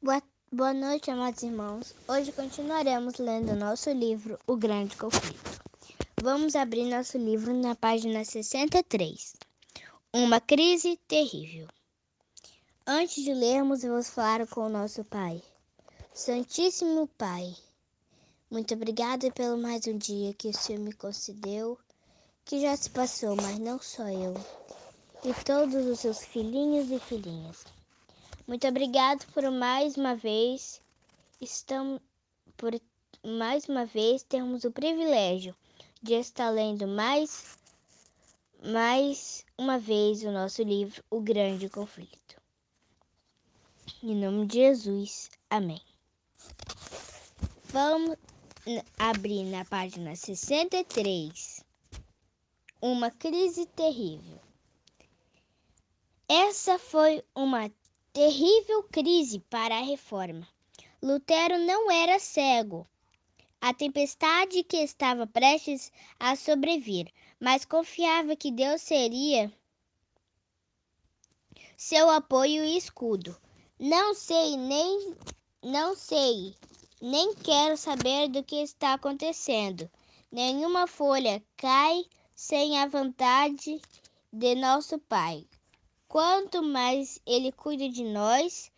Boa, boa noite, amados irmãos. Hoje continuaremos lendo nosso livro, O Grande Conflito. Vamos abrir nosso livro na página 63. Uma crise terrível. Antes de lermos, vamos falar com o nosso Pai. Santíssimo Pai, muito obrigado pelo mais um dia que o Senhor me concedeu, que já se passou, mas não só eu, e todos os seus filhinhos e filhinhas. Muito obrigado por mais uma vez estamos por mais uma vez termos o privilégio de estar lendo mais mais uma vez o nosso livro O Grande Conflito. Em nome de Jesus. Amém. Vamos abrir na página 63. Uma crise terrível. Essa foi uma terrível crise para a reforma. Lutero não era cego. A tempestade que estava prestes a sobrevir, mas confiava que Deus seria seu apoio e escudo. Não sei nem não sei, nem quero saber do que está acontecendo. Nenhuma folha cai sem a vontade de nosso Pai. Quanto mais ele cuida de nós,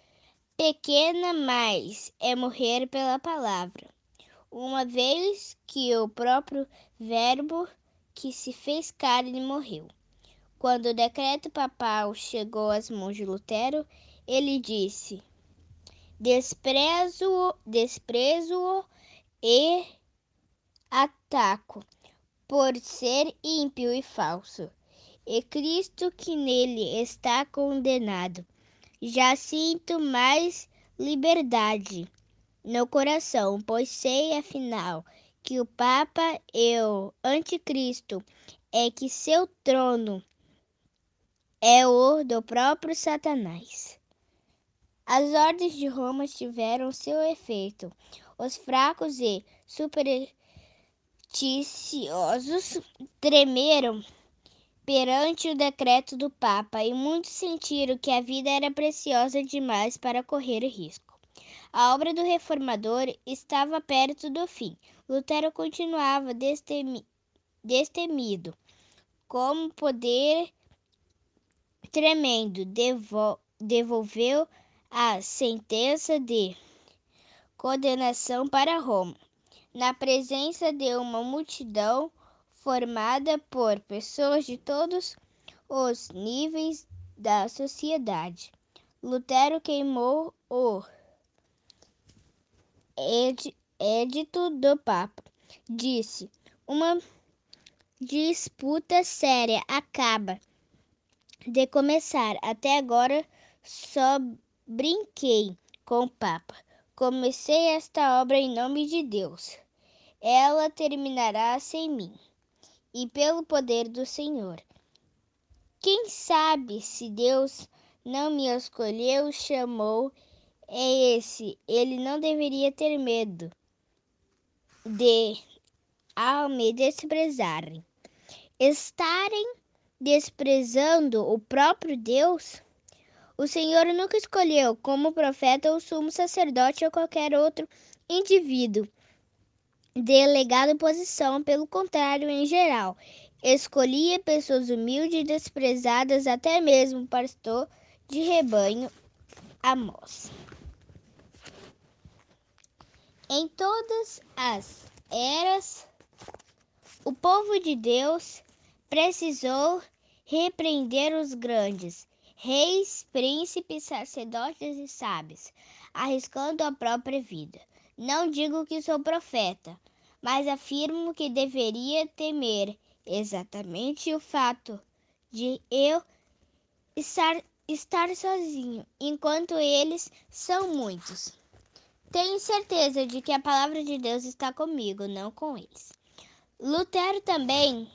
pequena mais é morrer pela palavra. Uma vez que o próprio Verbo que se fez carne morreu. Quando o decreto papal chegou às mãos de Lutero, ele disse: Desprezo-o desprezo e ataco por ser ímpio e falso e Cristo que nele está condenado. Já sinto mais liberdade no coração, pois sei afinal que o Papa e o Anticristo é que seu trono é o do próprio Satanás. As ordens de Roma tiveram seu efeito. Os fracos e supersticiosos tremeram perante o decreto do Papa e muitos sentiram que a vida era preciosa demais para correr risco. A obra do reformador estava perto do fim. Lutero continuava destemi destemido, como poder tremendo devo devolveu a sentença de condenação para Roma, na presença de uma multidão formada por pessoas de todos os níveis da sociedade. Lutero queimou o edito do Papa. Disse: Uma disputa séria acaba de começar. Até agora só brinquei com o Papa. Comecei esta obra em nome de Deus. Ela terminará sem mim e pelo poder do Senhor. Quem sabe se Deus não me escolheu, chamou, é esse, ele não deveria ter medo de ao me desprezarem. Estarem desprezando o próprio Deus? O Senhor nunca escolheu como profeta ou sumo sacerdote ou qualquer outro indivíduo delegado posição, pelo contrário, em geral, escolhia pessoas humildes e desprezadas, até mesmo pastor de rebanho, Amós. Em todas as eras, o povo de Deus precisou repreender os grandes, reis, príncipes, sacerdotes e sábios, arriscando a própria vida. Não digo que sou profeta, mas afirmo que deveria temer exatamente o fato de eu estar, estar sozinho, enquanto eles são muitos. Tenho certeza de que a palavra de Deus está comigo, não com eles. Lutero também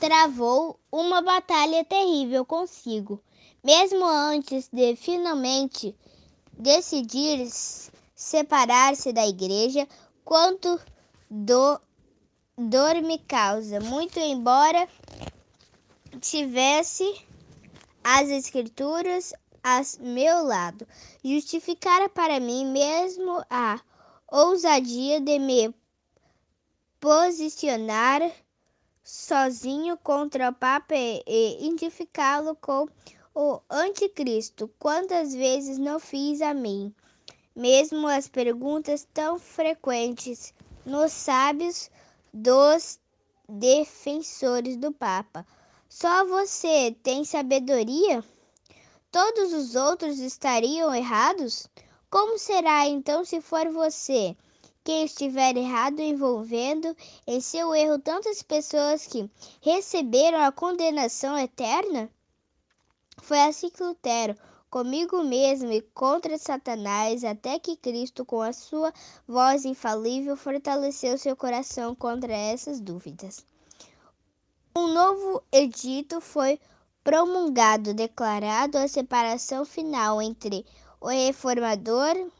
travou uma batalha terrível consigo, mesmo antes de finalmente decidir separar-se da igreja, quanto do, dor me causa, muito embora tivesse as escrituras a meu lado, justificara para mim mesmo a ousadia de me posicionar sozinho contra o Papa e identificá-lo com o Anticristo. Quantas vezes não fiz a mim? Mesmo as perguntas tão frequentes nos sábios dos defensores do Papa. Só você tem sabedoria? Todos os outros estariam errados? Como será então se for você quem estiver errado envolvendo em seu erro tantas pessoas que receberam a condenação eterna? Foi assim que Lutero, comigo mesmo e contra Satanás, até que Cristo, com a sua voz infalível, fortaleceu seu coração contra essas dúvidas. Um novo edito foi promulgado, declarado a separação final entre o reformador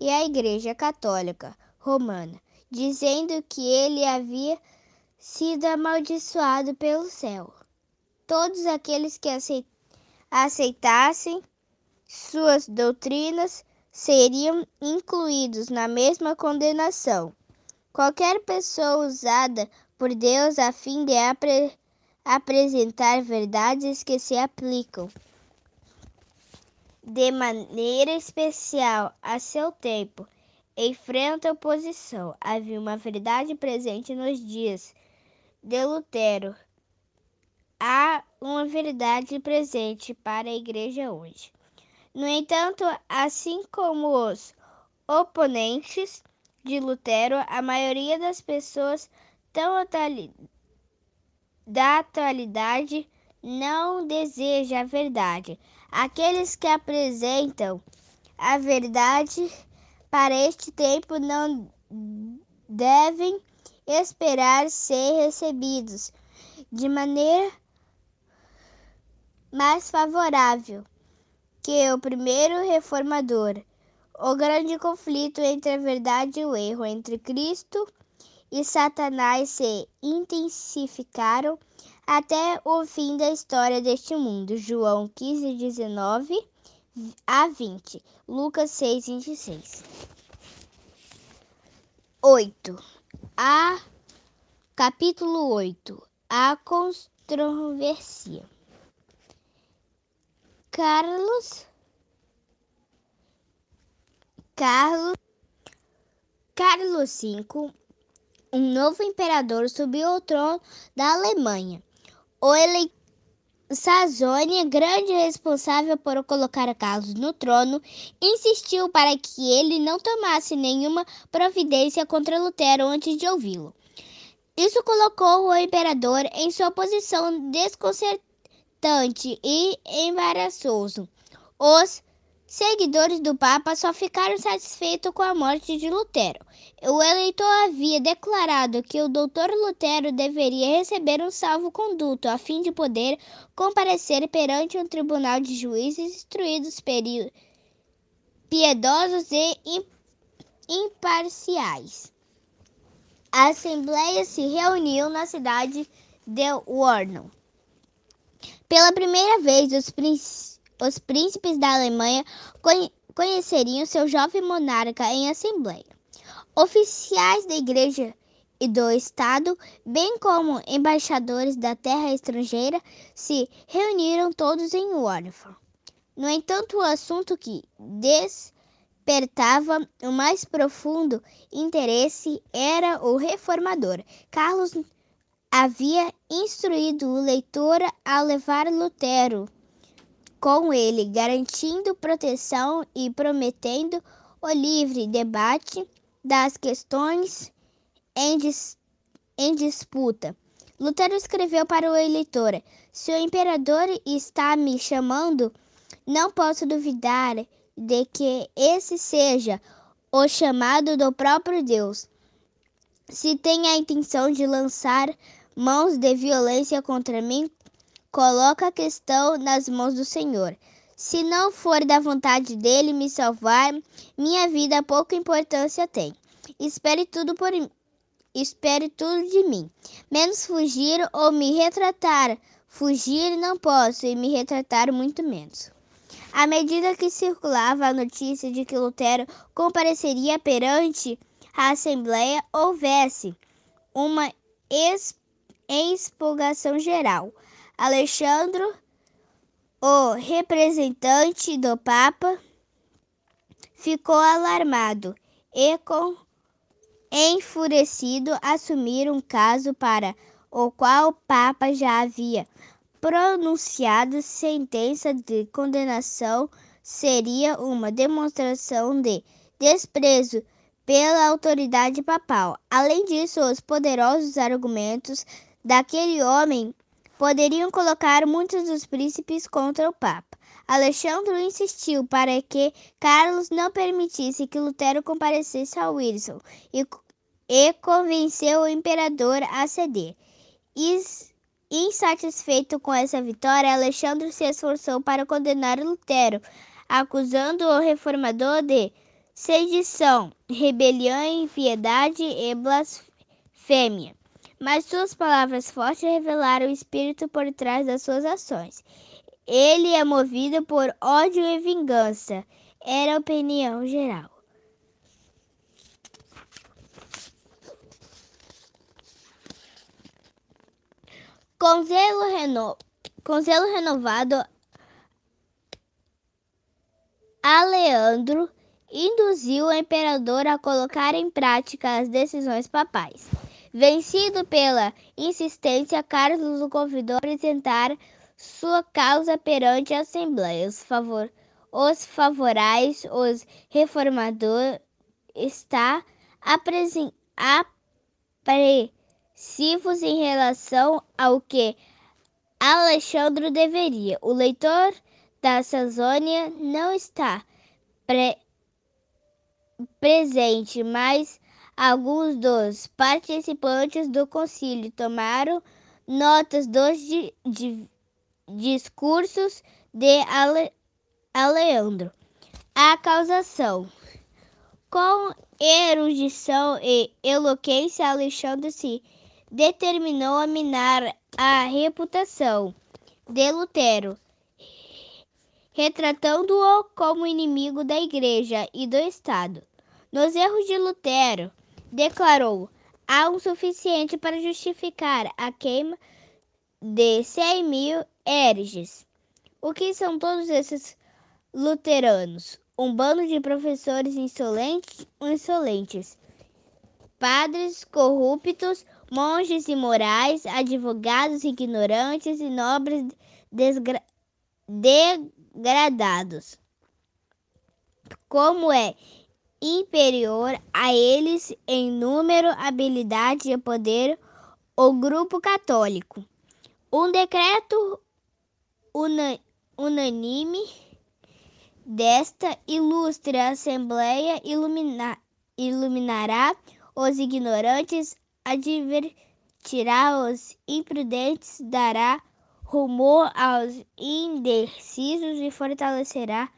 e a Igreja Católica romana, dizendo que ele havia sido amaldiçoado pelo céu. Todos aqueles que aceitassem suas doutrinas seriam incluídos na mesma condenação. Qualquer pessoa usada por Deus a fim de apre apresentar verdades que se aplicam de maneira especial a seu tempo enfrenta oposição. Havia uma verdade presente nos dias de Lutero. Há uma verdade presente para a igreja hoje. No entanto, assim como os oponentes de Lutero, a maioria das pessoas tão da atualidade não deseja a verdade. Aqueles que apresentam a verdade para este tempo não devem esperar ser recebidos de maneira mais favorável que o primeiro reformador. O grande conflito entre a verdade e o erro, entre Cristo e Satanás, se intensificaram até o fim da história deste mundo. João 15, 19 a 20. Lucas 6, 26. 8. A capítulo 8. A controvérsia. Carlos Carlos Carlos V, um novo imperador, subiu ao trono da Alemanha. O eleitor Sazônia, grande responsável por colocar Carlos no trono, insistiu para que ele não tomasse nenhuma providência contra Lutero antes de ouvi-lo. Isso colocou o imperador em sua posição desconcertante e embaraçoso. Os seguidores do Papa só ficaram satisfeitos com a morte de Lutero. O eleitor havia declarado que o doutor Lutero deveria receber um salvo-conduto a fim de poder comparecer perante um tribunal de juízes instruídos, piedosos e imparciais. A Assembleia se reuniu na cidade de Warnow. Pela primeira vez, os os príncipes da Alemanha conheceriam seu jovem monarca em assembleia. Oficiais da igreja e do Estado, bem como embaixadores da terra estrangeira, se reuniram todos em Warsaw. No entanto, o assunto que despertava o mais profundo interesse era o reformador. Carlos havia instruído o leitor a levar Lutero com ele, garantindo proteção e prometendo o livre debate das questões em, dis em disputa. Lutero escreveu para o eleitor: Se o imperador está me chamando, não posso duvidar de que esse seja o chamado do próprio Deus. Se tem a intenção de lançar mãos de violência contra mim, Coloca a questão nas mãos do Senhor. Se não for da vontade dele me salvar, minha vida pouca importância tem. Espere tudo por espere tudo de mim, menos fugir ou me retratar. Fugir não posso e me retratar muito menos. À medida que circulava a notícia de que Lutero compareceria perante a Assembleia, houvesse uma expurgação geral. Alexandre, o representante do Papa, ficou alarmado e, com enfurecido, assumir um caso para o qual o Papa já havia pronunciado sentença de condenação seria uma demonstração de desprezo pela autoridade papal. Além disso, os poderosos argumentos daquele homem poderiam colocar muitos dos príncipes contra o Papa. Alexandre insistiu para que Carlos não permitisse que Lutero comparecesse a Wilson e, e convenceu o imperador a ceder. Insatisfeito com essa vitória, Alexandre se esforçou para condenar Lutero, acusando o reformador de sedição, rebelião, impiedade e blasfêmia. Mas suas palavras fortes revelaram o espírito por trás das suas ações. Ele é movido por ódio e vingança, era a opinião geral. Com zelo, reno... Com zelo renovado, Aleandro induziu o imperador a colocar em prática as decisões papais. Vencido pela insistência, Carlos o convidou a apresentar sua causa perante a Assembleia. Os, favor... os favorais, os reformadores, está apresen... apre passivos em relação ao que Alexandre deveria. O leitor da Saxônia não está pre presente, mas alguns dos participantes do concílio tomaram notas dos di di discursos de Ale Aleandro. A causação. Com erudição e eloquência, Alexandre se determinou a minar a reputação de Lutero, retratando-o como inimigo da Igreja e do Estado. Nos erros de Lutero, declarou: há um suficiente para justificar a queima de 100 mil hereges. O que são todos esses luteranos? Um bando de professores insolentes, insolentes padres corruptos, monges imorais, advogados ignorantes e nobres degradados. Como é inferior a eles em número, habilidade e poder o grupo católico. Um decreto una, unânime desta ilustre Assembleia ilumina, iluminará os ignorantes, advertirá os imprudentes, dará rumor aos indecisos e fortalecerá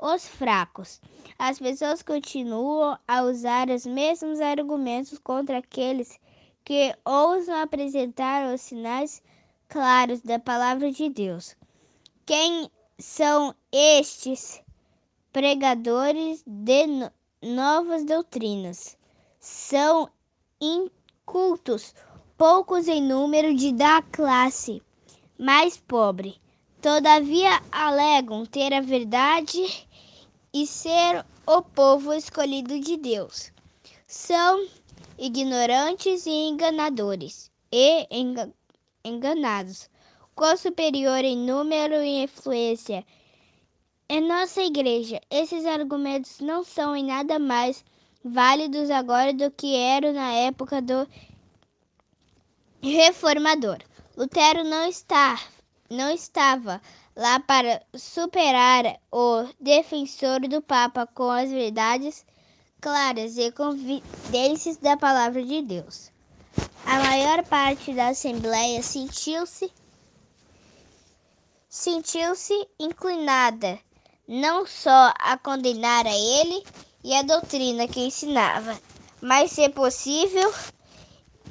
os fracos. As pessoas continuam a usar os mesmos argumentos contra aqueles que ousam apresentar os sinais claros da palavra de Deus. Quem são estes pregadores de novas doutrinas? são incultos, poucos em número de da classe mais pobre. Todavia alegam ter a verdade e ser o povo escolhido de Deus. São ignorantes e enganadores e enganados, qual superior em número e influência. Em nossa igreja, esses argumentos não são em nada mais válidos agora do que eram na época do reformador. Lutero não está não estava lá para superar o defensor do Papa com as verdades claras e convidências da palavra de Deus. A maior parte da Assembleia sentiu-se sentiu-se inclinada não só a condenar a ele e a doutrina que ensinava, mas, se possível,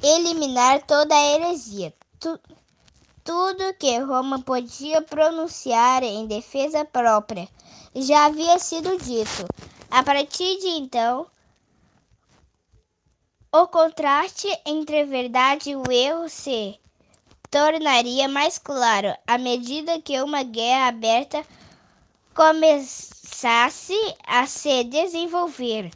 eliminar toda a heresia. Tu, tudo que Roma podia pronunciar em defesa própria já havia sido dito. A partir de então, o contraste entre a verdade e o erro se tornaria mais claro à medida que uma guerra aberta começasse a se desenvolver.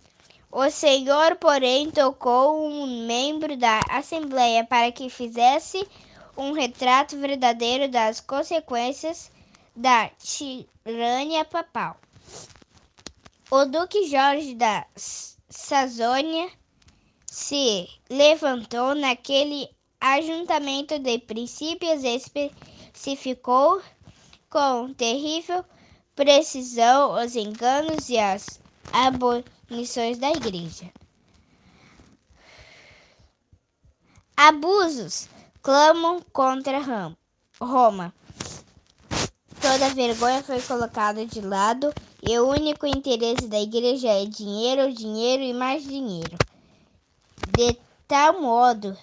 O Senhor, porém, tocou um membro da Assembleia para que fizesse um retrato verdadeiro das consequências da tirania papal. O Duque Jorge da Sazônia se levantou naquele ajuntamento de princípios e especificou com terrível precisão os enganos e as abolições da igreja. Abusos clamam contra Roma. Toda vergonha foi colocada de lado e o único interesse da igreja é dinheiro, dinheiro e mais dinheiro. De tal modo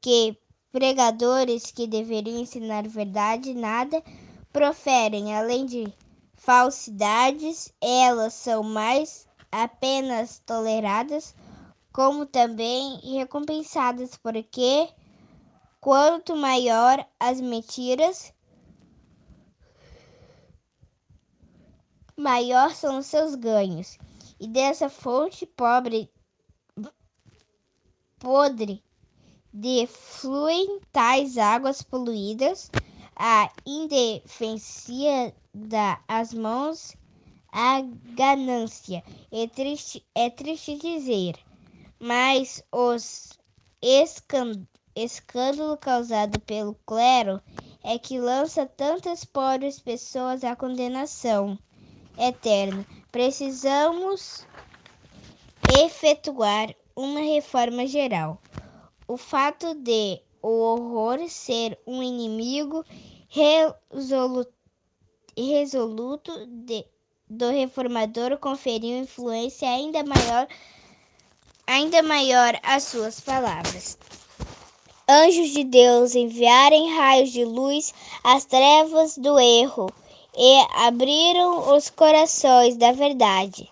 que pregadores que deveriam ensinar verdade nada proferem, além de falsidades, elas são mais apenas toleradas, como também recompensadas, porque quanto maior as mentiras, maior são os seus ganhos. E dessa fonte pobre, podre, de fluem tais águas poluídas, a indefensia da as mãos a ganância. É triste, é triste dizer, mas os escândalos escândalo causado pelo clero é que lança tantas pobres pessoas à condenação eterna. Precisamos efetuar uma reforma geral. O fato de o horror ser um inimigo resoluto, resoluto de, do reformador conferiu influência ainda maior ainda maior às suas palavras anjos de Deus enviarem raios de luz às trevas do erro e abriram os corações da verdade.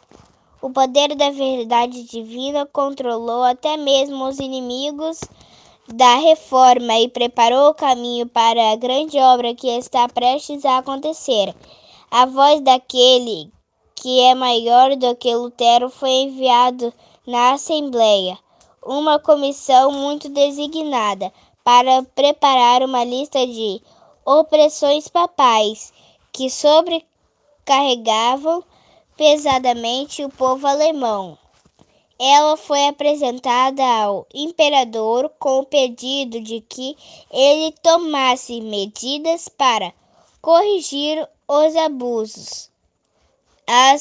O poder da verdade divina controlou até mesmo os inimigos da reforma e preparou o caminho para a grande obra que está prestes a acontecer. A voz daquele que é maior do que Lutero foi enviado na Assembleia uma comissão muito designada para preparar uma lista de opressões papais que sobrecarregavam pesadamente o povo alemão. Ela foi apresentada ao imperador com o pedido de que ele tomasse medidas para corrigir os abusos. A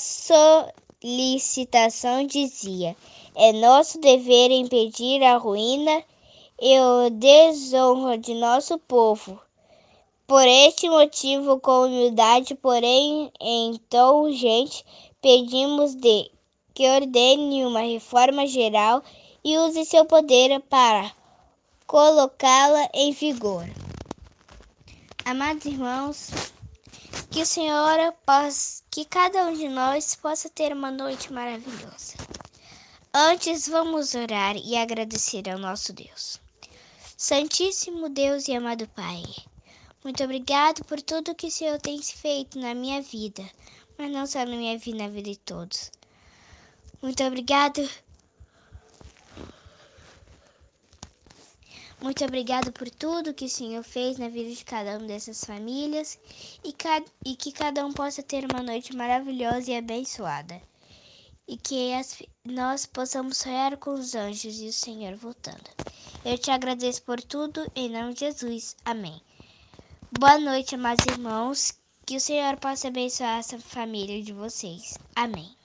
solicitação dizia: é nosso dever impedir a ruína e o desonro de nosso povo. Por este motivo, com humildade, porém em tom urgente, pedimos de que ordene uma reforma geral e use seu poder para colocá-la em vigor. Amados irmãos, que o Senhor possa, que cada um de nós possa ter uma noite maravilhosa. Antes, vamos orar e agradecer ao nosso Deus. Santíssimo Deus e amado Pai, muito obrigado por tudo que o Senhor tem feito na minha vida, mas não só na minha vida, na vida de todos. Muito obrigado. Muito obrigado por tudo que o Senhor fez na vida de cada uma dessas famílias e, e que cada um possa ter uma noite maravilhosa e abençoada e que as, nós possamos sonhar com os anjos e o Senhor voltando. Eu te agradeço por tudo, em nome de Jesus. Amém. Boa noite, amados irmãos. Que o Senhor possa abençoar essa família de vocês. Amém.